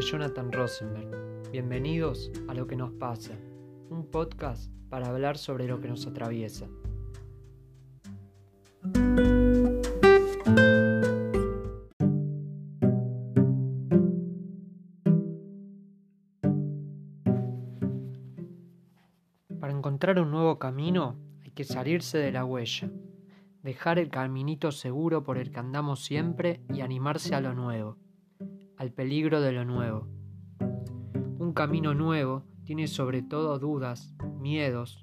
Jonathan Rosenberg. Bienvenidos a Lo que nos pasa, un podcast para hablar sobre lo que nos atraviesa. Para encontrar un nuevo camino hay que salirse de la huella, dejar el caminito seguro por el que andamos siempre y animarse a lo nuevo al peligro de lo nuevo. Un camino nuevo tiene sobre todo dudas, miedos,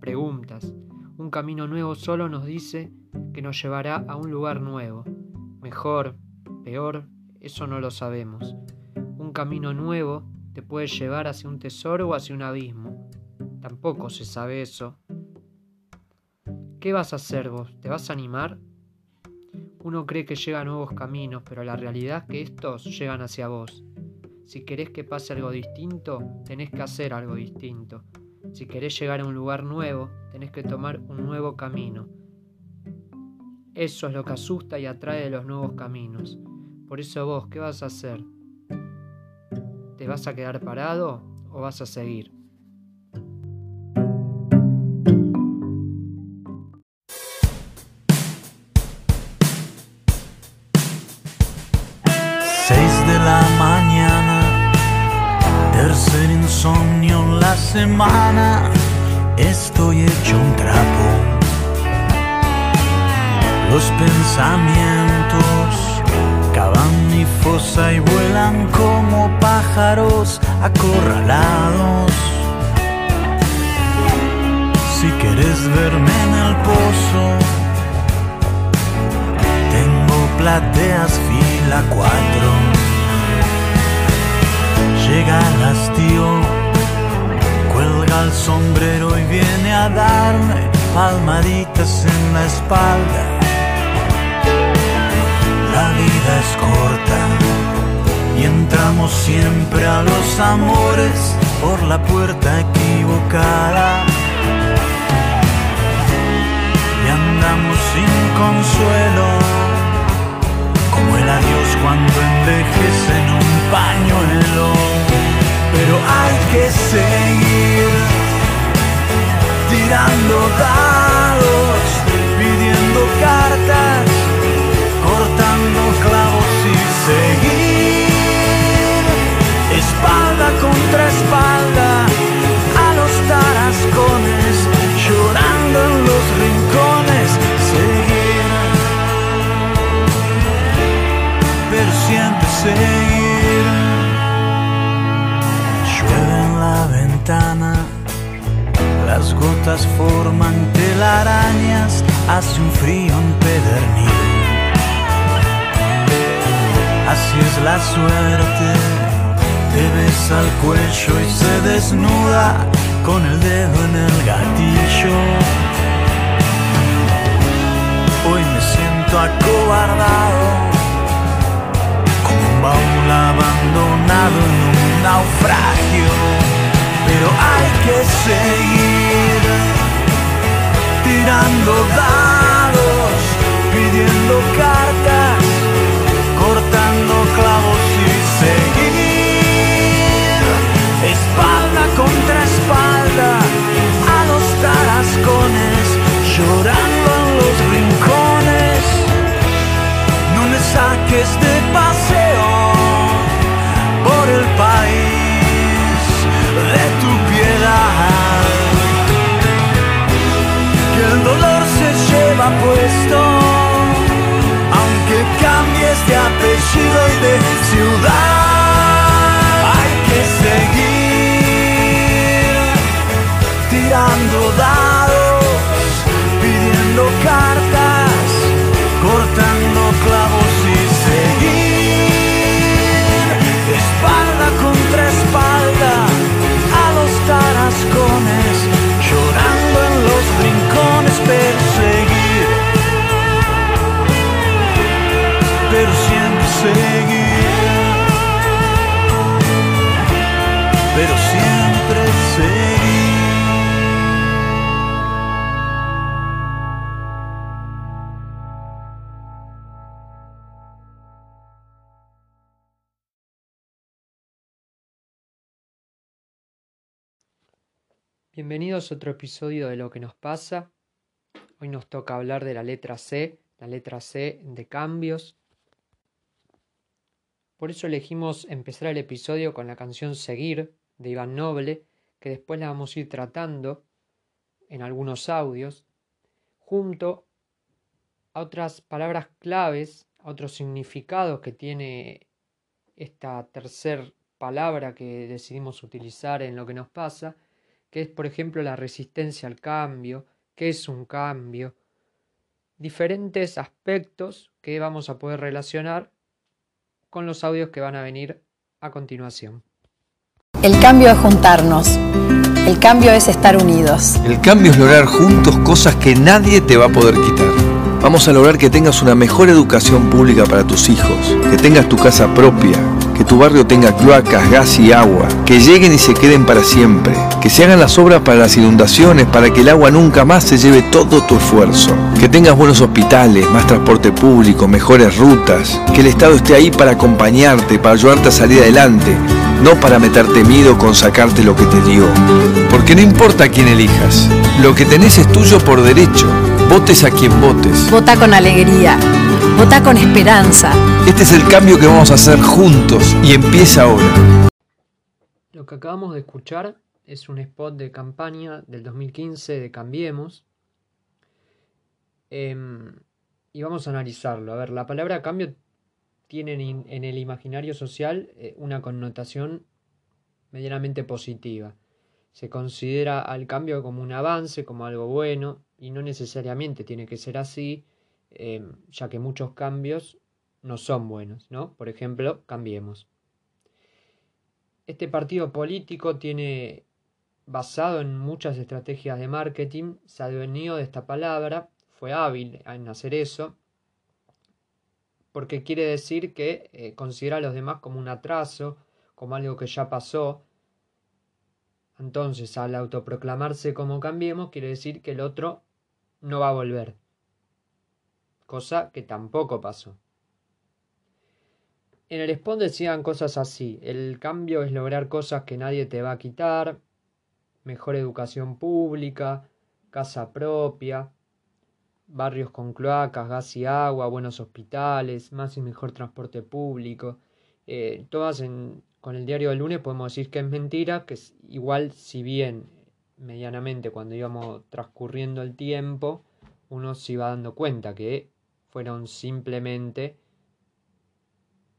preguntas. Un camino nuevo solo nos dice que nos llevará a un lugar nuevo. Mejor, peor, eso no lo sabemos. Un camino nuevo te puede llevar hacia un tesoro o hacia un abismo. Tampoco se sabe eso. ¿Qué vas a hacer vos? ¿Te vas a animar? Uno cree que llega a nuevos caminos, pero la realidad es que estos llegan hacia vos. Si querés que pase algo distinto, tenés que hacer algo distinto. Si querés llegar a un lugar nuevo, tenés que tomar un nuevo camino. Eso es lo que asusta y atrae de los nuevos caminos. Por eso vos, ¿qué vas a hacer? ¿Te vas a quedar parado o vas a seguir? La mañana, tercer insomnio en la semana, estoy hecho un trapo. Los pensamientos cavan mi fosa y vuelan como pájaros acorralados. Si quieres verme en el pozo, plateas fila cuatro llega el hastío, cuelga el sombrero y viene a darme palmaditas en la espalda. La vida es corta y entramos siempre a los amores por la puerta equivocada. Gotas forman telarañas, hace un frío empedernido. Así es la suerte, te besa el cuello y se desnuda con el dedo en el gatillo. Hoy me siento acobardado, como un baúl abandonado en un naufragio pero hay que seguir tirando dados, pidiendo cartas, cortando clavos y seguir espalda contra espalda a los tarascones, llorando en los rincones. No me saques de paseo aunque cambies de apellido y de ciudad. Hay que seguir tirando dados, pidiendo Bienvenidos a otro episodio de Lo que nos pasa. Hoy nos toca hablar de la letra C, la letra C de cambios. Por eso elegimos empezar el episodio con la canción Seguir de Iván Noble, que después la vamos a ir tratando en algunos audios, junto a otras palabras claves, a otros significados que tiene esta tercer palabra que decidimos utilizar en lo que nos pasa, que es por ejemplo la resistencia al cambio, qué es un cambio, diferentes aspectos que vamos a poder relacionar con los audios que van a venir a continuación. El cambio es juntarnos. El cambio es estar unidos. El cambio es lograr juntos cosas que nadie te va a poder quitar. Vamos a lograr que tengas una mejor educación pública para tus hijos, que tengas tu casa propia, que tu barrio tenga cloacas, gas y agua, que lleguen y se queden para siempre, que se hagan las obras para las inundaciones, para que el agua nunca más se lleve todo tu esfuerzo, que tengas buenos hospitales, más transporte público, mejores rutas, que el Estado esté ahí para acompañarte, para ayudarte a salir adelante, no para meterte miedo con sacarte lo que te dio. Porque no importa quién elijas, lo que tenés es tuyo por derecho. Votes a quien votes. Vota con alegría. Vota con esperanza. Este es el cambio que vamos a hacer juntos y empieza ahora. Lo que acabamos de escuchar es un spot de campaña del 2015 de Cambiemos. Em, y vamos a analizarlo. A ver, la palabra cambio tiene en el imaginario social eh, una connotación medianamente positiva. Se considera al cambio como un avance, como algo bueno, y no necesariamente tiene que ser así, em, ya que muchos cambios no son buenos, ¿no? Por ejemplo, cambiemos. Este partido político tiene, basado en muchas estrategias de marketing, se ha venido de esta palabra, fue hábil en hacer eso, porque quiere decir que eh, considera a los demás como un atraso, como algo que ya pasó. Entonces, al autoproclamarse como cambiemos, quiere decir que el otro no va a volver. Cosa que tampoco pasó. En el spawn decían cosas así, el cambio es lograr cosas que nadie te va a quitar, mejor educación pública, casa propia, barrios con cloacas, gas y agua, buenos hospitales, más y mejor transporte público. Eh, todas con el diario del lunes podemos decir que es mentira, que es igual si bien medianamente cuando íbamos transcurriendo el tiempo, uno se iba dando cuenta que fueron simplemente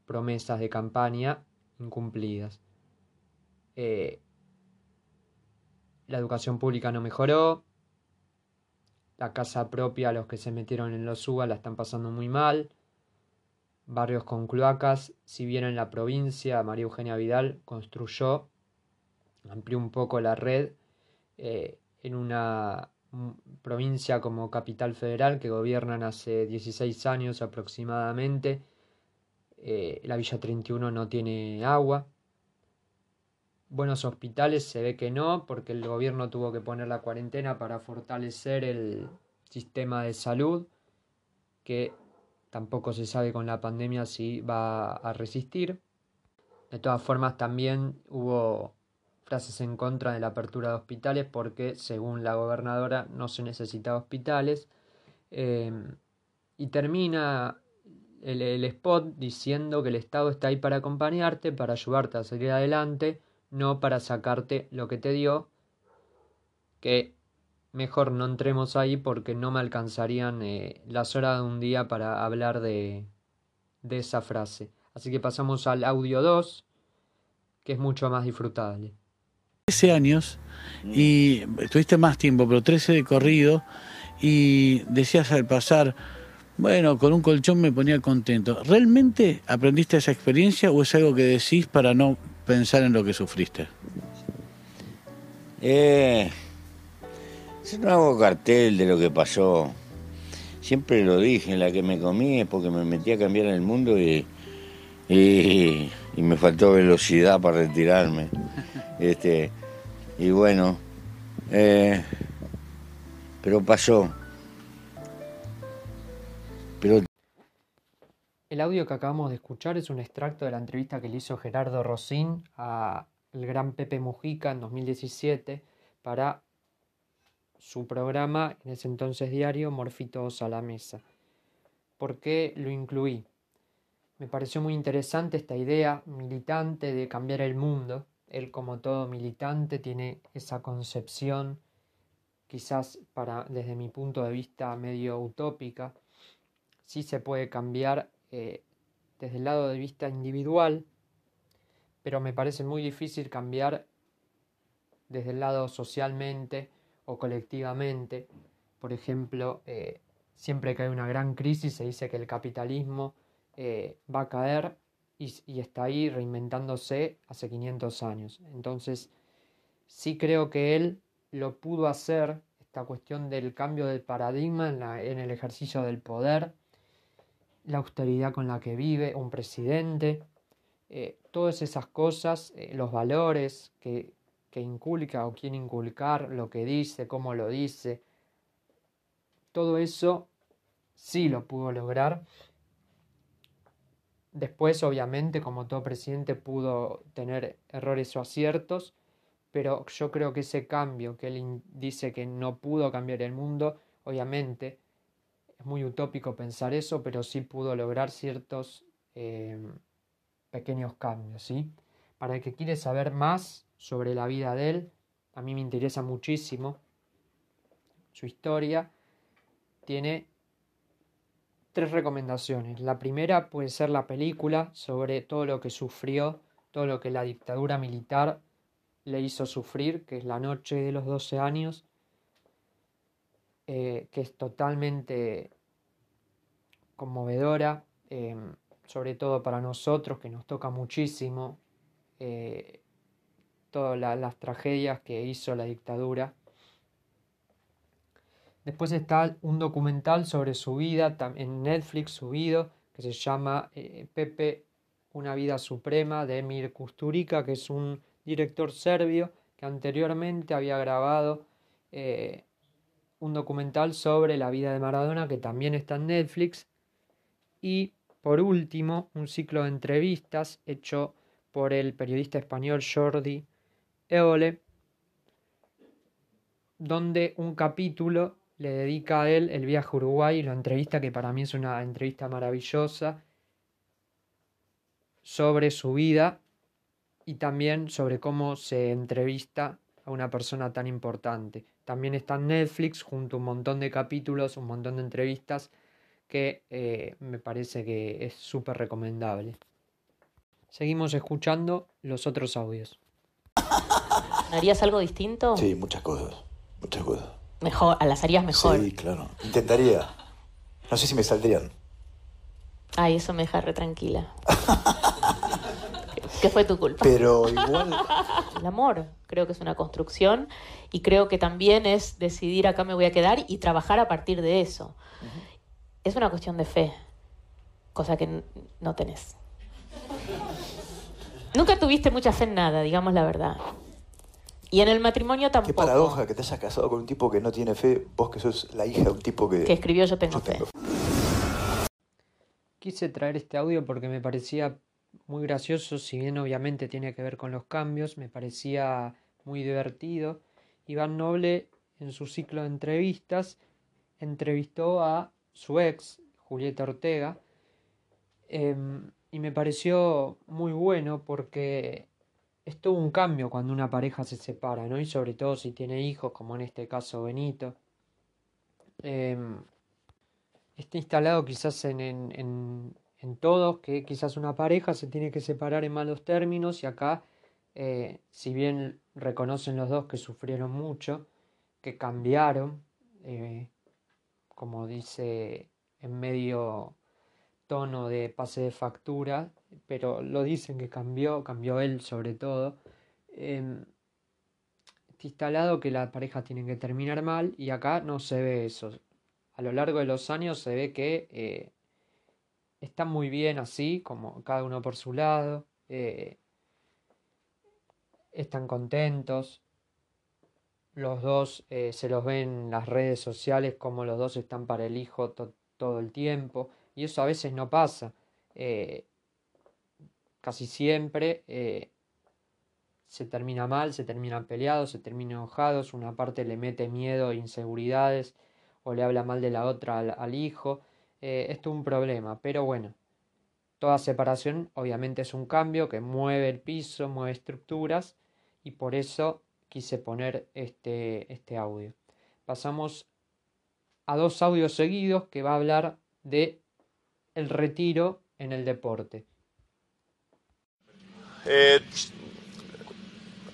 promesas de campaña incumplidas. Eh, la educación pública no mejoró, la casa propia, los que se metieron en los UBA la están pasando muy mal, barrios con cloacas, si bien en la provincia María Eugenia Vidal construyó, amplió un poco la red eh, en una provincia como Capital Federal que gobiernan hace 16 años aproximadamente, eh, la Villa 31 no tiene agua. Buenos hospitales se ve que no, porque el gobierno tuvo que poner la cuarentena para fortalecer el sistema de salud, que tampoco se sabe con la pandemia si va a resistir. De todas formas, también hubo frases en contra de la apertura de hospitales porque, según la gobernadora, no se necesita hospitales. Eh, y termina el, spot diciendo que el Estado está ahí para acompañarte, para ayudarte a salir adelante, no para sacarte lo que te dio, que mejor no entremos ahí porque no me alcanzarían eh, las horas de un día para hablar de, de esa frase. Así que pasamos al audio 2, que es mucho más disfrutable. 13 años y estuviste más tiempo, pero 13 de corrido y decías al pasar, bueno, con un colchón me ponía contento. ¿Realmente aprendiste esa experiencia o es algo que decís para no pensar en lo que sufriste? Eh, no hago cartel de lo que pasó. Siempre lo dije, la que me comí es porque me metí a cambiar el mundo y, y, me faltó velocidad para retirarme. Este, y bueno, eh, pero pasó. El audio que acabamos de escuchar es un extracto de la entrevista que le hizo Gerardo Rosín al gran Pepe Mujica en 2017 para su programa, en ese entonces diario, Morfitos a la Mesa. ¿Por qué lo incluí? Me pareció muy interesante esta idea militante de cambiar el mundo. Él, como todo militante, tiene esa concepción, quizás para, desde mi punto de vista, medio utópica. Sí se puede cambiar eh, desde el lado de vista individual, pero me parece muy difícil cambiar desde el lado socialmente o colectivamente. Por ejemplo, eh, siempre que hay una gran crisis se dice que el capitalismo eh, va a caer y, está ahí reinventándose hace 500 años. Entonces, sí creo que él lo pudo hacer, esta cuestión del cambio de paradigma en, el ejercicio del poder, la austeridad con la que vive un presidente, eh, todas esas cosas, eh, los valores que, que inculca o quiere inculcar, lo que dice, cómo lo dice, todo eso sí lo pudo lograr Después, obviamente, como todo presidente, pudo tener errores o aciertos, pero yo creo que ese cambio que él dice que no pudo cambiar el mundo, obviamente, es muy utópico pensar eso, pero sí pudo lograr ciertos em, pequeños cambios, ¿sí? Para el que quiere saber más sobre la vida de él, a mí me interesa muchísimo su historia. Tiene tres recomendaciones. La primera puede ser la película sobre todo lo que sufrió, todo lo que la dictadura militar le hizo sufrir, que es La Noche de los 12 años, eh, que es totalmente conmovedora, eh, sobre todo para nosotros, que nos toca muchísimo eh, todas las tragedias que hizo la dictadura. Después está un documental sobre su vida en Netflix subido que se llama eh, Pepe, una vida suprema de Emir Kusturica, que es un director serbio que anteriormente había grabado eh, un documental sobre la vida de Maradona que también está en Netflix. Y por último, un ciclo de entrevistas hecho por el periodista español Jordi Eole, donde un capítulo le dedica a él el viaje a Uruguay y lo entrevista, que para mí es una entrevista maravillosa, sobre su vida y también sobre cómo se entrevista a una persona tan importante. También está en Netflix junto a un montón de capítulos, un montón de entrevistas que eh, me parece que es súper recomendable. Seguimos escuchando los otros audios. ¿Harías algo distinto? Sí, muchas cosas, muchas cosas mejor, a las harías mejor. Sí, claro. Intentaría. No sé si me saldrían. Ay, eso me deja re tranquila. ¿Qué fue tu culpa? Pero igual. El amor, creo que es una construcción y creo que también es decidir acá me voy a quedar y trabajar a partir de eso. Es una cuestión de fe, cosa que no tenés. Nunca tuviste mucha fe en nada, digamos la verdad. Y en el matrimonio tampoco. Qué paradoja que te hayas casado con un tipo que no tiene fe, vos que sos la hija de un tipo que... Que escribió Yo tengo, fe. Quise traer este audio porque me parecía muy gracioso, si bien obviamente tiene que ver con los cambios, me parecía muy divertido. Iván Noble, en su ciclo de entrevistas, entrevistó a su ex, Julieta Ortega, em, y me pareció muy bueno porque es todo un cambio cuando una pareja se separa, ¿no? Y sobre todo si tiene hijos, como en este caso Benito. Em, está instalado quizás en, en, en, todos que quizás una pareja se tiene que separar en malos términos y acá, eh, si bien reconocen los dos que sufrieron mucho, que cambiaron, eh, como dice en medio tono de pase de factura, pero lo dicen que cambió, cambió él sobre todo. Eh, está instalado que la pareja tiene que terminar mal y acá no se ve eso. A lo largo de los años se ve que eh, están muy bien así, como cada uno por su lado. Eh, están contentos. Los dos eh, se los ven en las redes sociales como los dos están para el hijo todo el tiempo. Y eso a veces no pasa casi siempre eh, se termina mal, se terminan peleados, se terminan enojados, una parte le mete miedo, inseguridades o le habla mal de la otra al, hijo. Eh, esto es un problema, pero bueno, toda separación obviamente es un cambio que mueve el piso, mueve estructuras y por eso quise poner este, este audio. Pasamos a dos audios seguidos que va a hablar de el retiro en el deporte. Eh,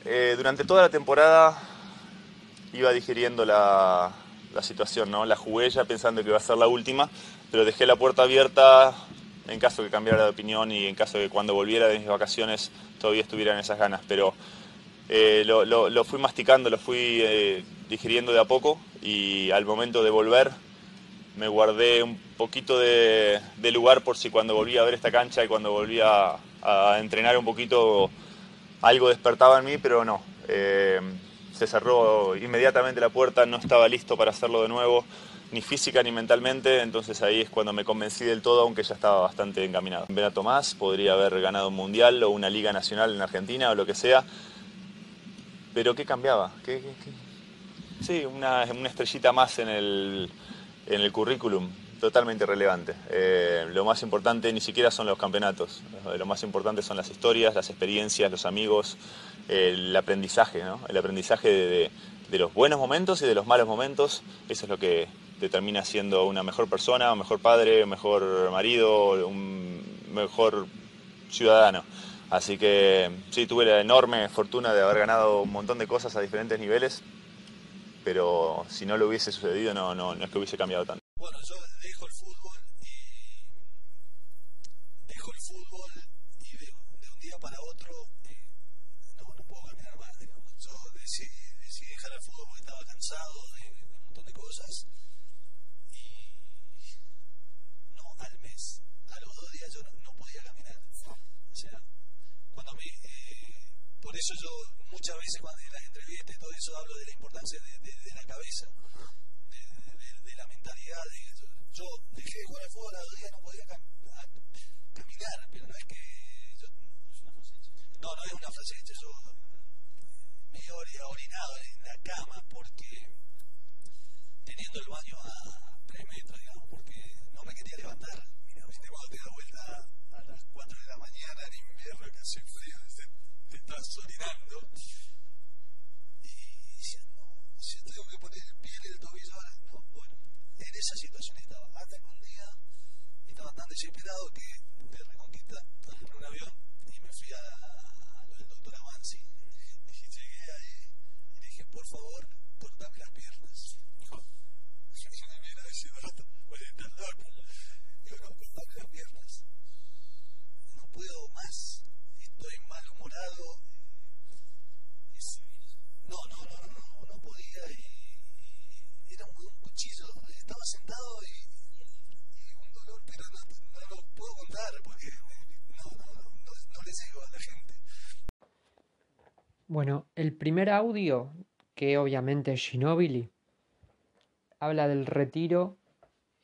eh, durante toda la temporada iba digiriendo la, la, situación, ¿no? La jugué ya pensando que iba a ser la última, pero dejé la puerta abierta en caso que cambiara de opinión y en caso de que cuando volviera de mis vacaciones todavía estuviera en esas ganas. Pero eh, lo, lo, fui masticando, lo fui eh, digiriendo de a poco y al momento de volver me guardé un poquito de, de, lugar por si cuando volvía a ver esta cancha y cuando volvía a entrenar un poquito algo despertaba en mí, pero no. Eh, se cerró inmediatamente la puerta, no estaba listo para hacerlo de nuevo, ni física ni mentalmente, entonces ahí es cuando me convencí del todo, aunque ya estaba bastante encaminado. Vera Tomás podría haber ganado un mundial o una liga nacional en Argentina o lo que sea, pero ¿qué cambiaba? ¿Qué, Sí, una, una, estrellita más en el, en el currículum totalmente irrelevante. Eh, lo más importante ni siquiera son los campeonatos, lo más importante son las historias, las experiencias, los amigos, el aprendizaje, ¿no? el aprendizaje de, de, los buenos momentos y de los malos momentos, eso es lo que determina siendo una mejor persona, un mejor padre, un mejor marido, un mejor ciudadano. Así que sí, tuve la enorme fortuna de haber ganado un montón de cosas a diferentes niveles, pero si no lo hubiese sucedido no, no, no es que hubiese cambiado tanto. Bueno, yo dejo el fútbol y dejo el fútbol y de, de un día para otro eh, no, no, puedo caminar más. Digamos. Yo decidí, decidí, dejar el fútbol porque estaba cansado de, de, un montón de cosas y no al mes, a los dos días yo no, no podía caminar. O sea, cuando me, eh, por eso yo muchas veces cuando en las entrevistas y todo eso hablo de la importancia de, de la cabeza yo dejé de jugar al fútbol a dos días, no podía caminar, pero no es que yo, no, no es una frase hecha, yo he orinado en la cama porque teniendo el baño a tres metros, digamos, porque no me quería levantar. Mira, viste cuando te da vuelta a las 4 de la mañana en invierno que hace frío, te, estás orinando. Y decía, no, si tengo que poner el pie en el tobillo ahora, no, bueno en esa situación estaba. Hasta que un día estaba tan desesperado que de Reconquista agarré un avión y me fui a, a lo del doctor Avanzi. Y llegué ahí y dije, por favor, cortame las piernas. Y me mira ese rato, pues estás loco. Digo, no, cortame las piernas. No puedo más. Estoy malhumorado. Es, no, no, no, no, no podía. Y era un, un cuchillo estaba sentado y, y, un dolor, pero no, no, lo puedo contar porque no, no, no, le llego a la gente. Bueno, el primer audio, que obviamente es Ginobili, habla del retiro,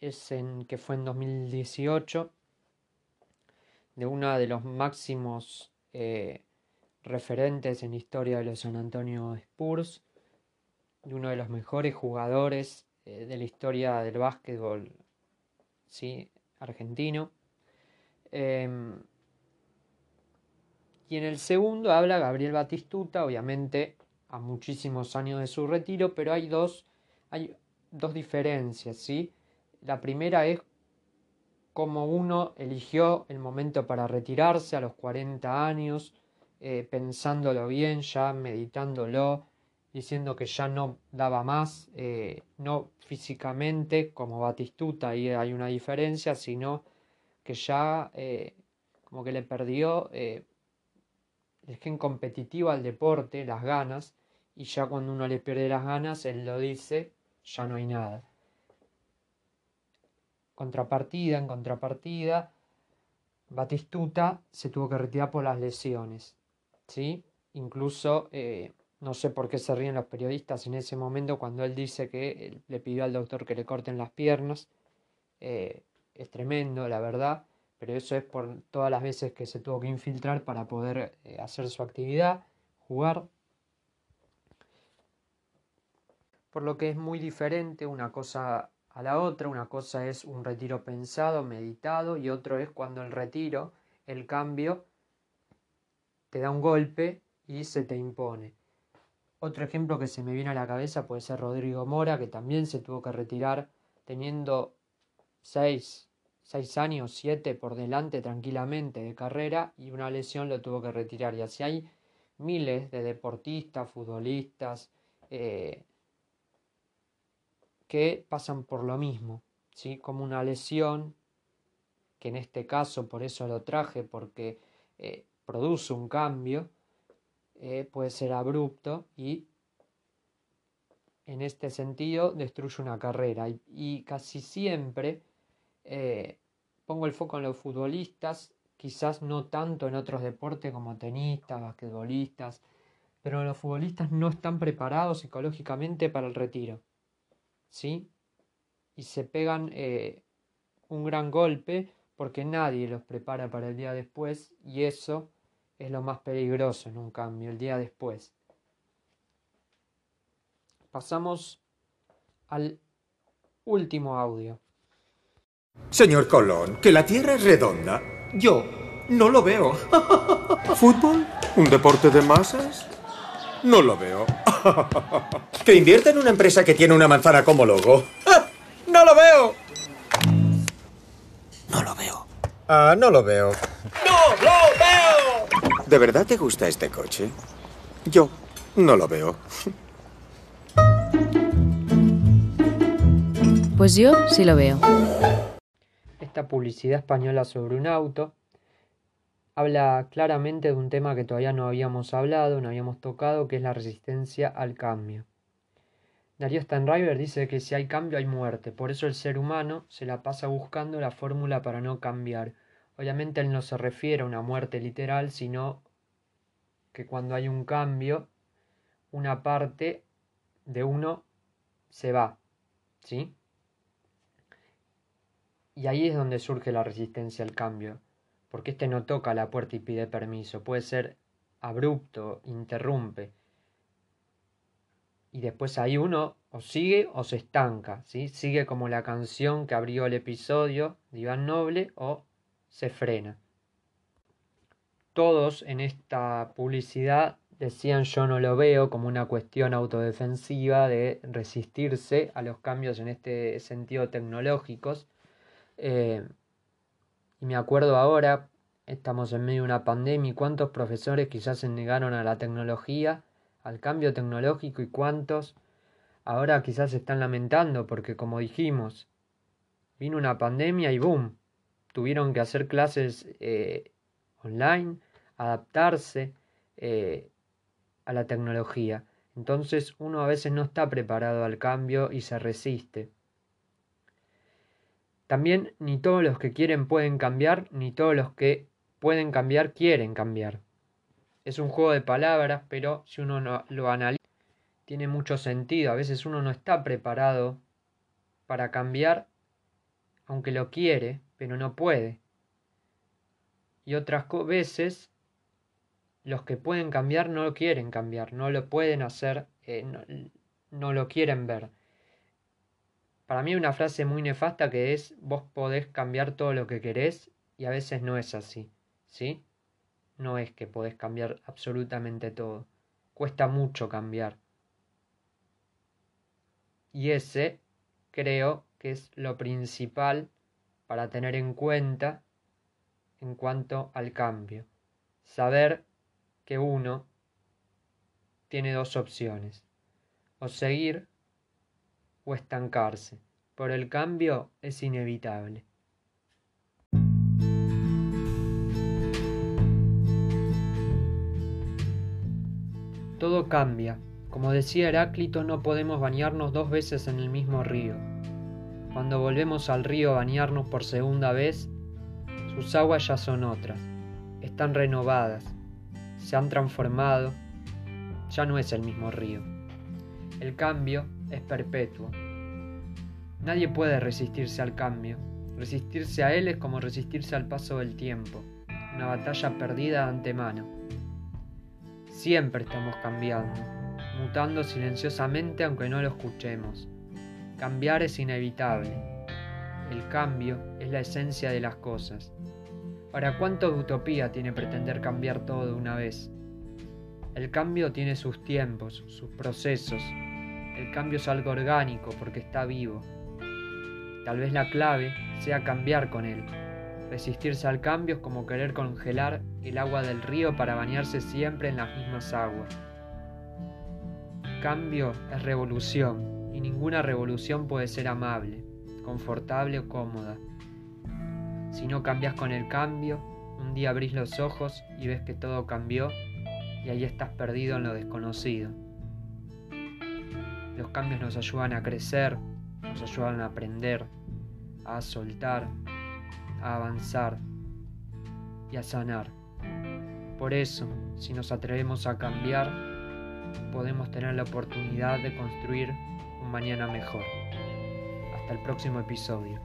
es en, que fue en 2018, de uno de los máximos eh, referentes en la historia de los San Antonio Spurs, de uno de los mejores jugadores eh, de la historia del básquetbol ¿sí? argentino. Em, y en el segundo habla Gabriel Batistuta, obviamente a muchísimos años de su retiro, pero hay dos, hay dos diferencias. ¿sí? La primera es cómo uno eligió el momento para retirarse a los 40 años, eh, pensándolo bien, ya meditándolo, diciendo que ya no daba más, eh, no físicamente como Batistuta, ahí hay una diferencia, sino que ya eh, como que le perdió el gen competitivo al deporte, las ganas, y ya cuando uno le pierde las ganas, él lo dice, ya no hay nada. Contrapartida, en contrapartida, Batistuta se tuvo que retirar por las lesiones, ¿sí? Incluso no sé por qué se ríen los periodistas en ese momento cuando él dice que le pidió al doctor que le corten las piernas. Eh, es tremendo, la verdad, pero eso es por todas las veces que se tuvo que infiltrar para poder eh, hacer su actividad. jugar. Por lo que es muy diferente una cosa a la otra. Una cosa es un retiro pensado, meditado, y otro es cuando el retiro, el cambio, te da un golpe y se te impone. Otro ejemplo que se me viene a la cabeza puede ser Rodrigo Mora, que también se tuvo que retirar teniendo seis, seis años, siete por delante tranquilamente de carrera y una lesión lo tuvo que retirar. Y así hay miles de deportistas, futbolistas, eh, que pasan por lo mismo, ¿sí? como una lesión, que en este caso por eso lo traje, porque eh, produce un cambio, eh, puede ser abrupto y en este sentido destruye una carrera. Y, casi siempre eh, pongo el foco en los futbolistas, quizás no tanto en otros deportes como tenistas, basquetbolistas, pero los futbolistas no están preparados psicológicamente para el retiro. ¿Sí? Y se pegan eh, un gran golpe porque nadie los prepara para el día después y eso es lo más peligroso en un cambio, el día después. Pasamos al último audio. Señor Colón, que la Tierra es redonda. Yo no lo veo. ¿Fútbol? ¿Un deporte de masas? No lo veo. ¿Que invierte en una empresa que tiene una manzana como logo? ¡No lo veo! No lo veo. Ah, no lo veo. ¡No lo veo! ¿De verdad te gusta este coche? Yo no lo veo. Pues yo sí lo veo. Esta publicidad española sobre un auto habla claramente de un tema que todavía no habíamos hablado, no habíamos tocado, que es la resistencia al cambio. Darío Stanriver dice que si hay cambio hay muerte, por eso el ser humano se la pasa buscando la fórmula para no cambiar, Obviamente él no se refiere a una muerte literal, sino que cuando hay un cambio, una parte de uno se va, ¿sí? Y ahí es donde surge la resistencia al cambio, porque este no toca la puerta y pide permiso, puede ser abrupto, interrumpe. Y después ahí uno o sigue o se estanca, ¿sí? Sigue como la canción que abrió el episodio de Iván Noble o se frena. Todos en esta publicidad decían yo no lo veo como una cuestión autodefensiva de resistirse a los cambios en este sentido tecnológicos. Eh, y me acuerdo ahora, estamos en medio de una pandemia y cuántos profesores quizás se negaron a la tecnología, al cambio tecnológico y cuántos ahora quizás se están lamentando porque como dijimos, vino una pandemia y boom, tuvieron que hacer clases eh, online, adaptarse eh, a la tecnología. Entonces uno a veces no está preparado al cambio y se resiste. También ni todos los que quieren pueden cambiar, ni todos los que pueden cambiar quieren cambiar. Es un juego de palabras, pero si uno no, lo analiza, tiene mucho sentido. A veces uno no está preparado para cambiar, aunque lo quiere, pero no puede. Y otras veces los que pueden cambiar no lo quieren cambiar, no lo pueden hacer, eh, no, lo quieren ver. Para mí una frase muy nefasta que es vos podés cambiar todo lo que querés y a veces no es así, ¿sí? No es que podés cambiar absolutamente todo. Cuesta mucho cambiar. Y ese creo que es lo principal para tener en cuenta en cuanto al cambio. Saber que uno tiene dos opciones, o seguir o estancarse. Por el cambio es inevitable. Todo cambia. Como decía Heráclito, no podemos bañarnos dos veces en el mismo río. Cuando volvemos al río a bañarnos por segunda vez, sus aguas ya son otras, están renovadas, se han transformado, ya no es el mismo río. El cambio es perpetuo. Nadie puede resistirse al cambio. Resistirse a él es como resistirse al paso del tiempo, una batalla perdida de antemano. Siempre estamos cambiando, mutando silenciosamente aunque no lo escuchemos. Cambiar es inevitable. El cambio es la esencia de las cosas. Ahora, ¿cuánto de utopía tiene pretender cambiar todo de una vez? El cambio tiene sus tiempos, sus procesos. El cambio es algo orgánico porque está vivo. Tal vez la clave sea cambiar con él. Resistirse al cambio es como querer congelar el agua del río para bañarse siempre en las mismas aguas. Cambio es revolución y ninguna revolución puede ser amable, confortable o cómoda. Si no cambias con el cambio, un día abrís los ojos y ves que todo cambió y ahí estás perdido en lo desconocido. Los cambios nos ayudan a crecer, nos ayudan a aprender, a soltar, a avanzar y a sanar. Por eso, si nos atrevemos a cambiar, podemos tener la oportunidad de construir un mañana mejor. Hasta el próximo episodio.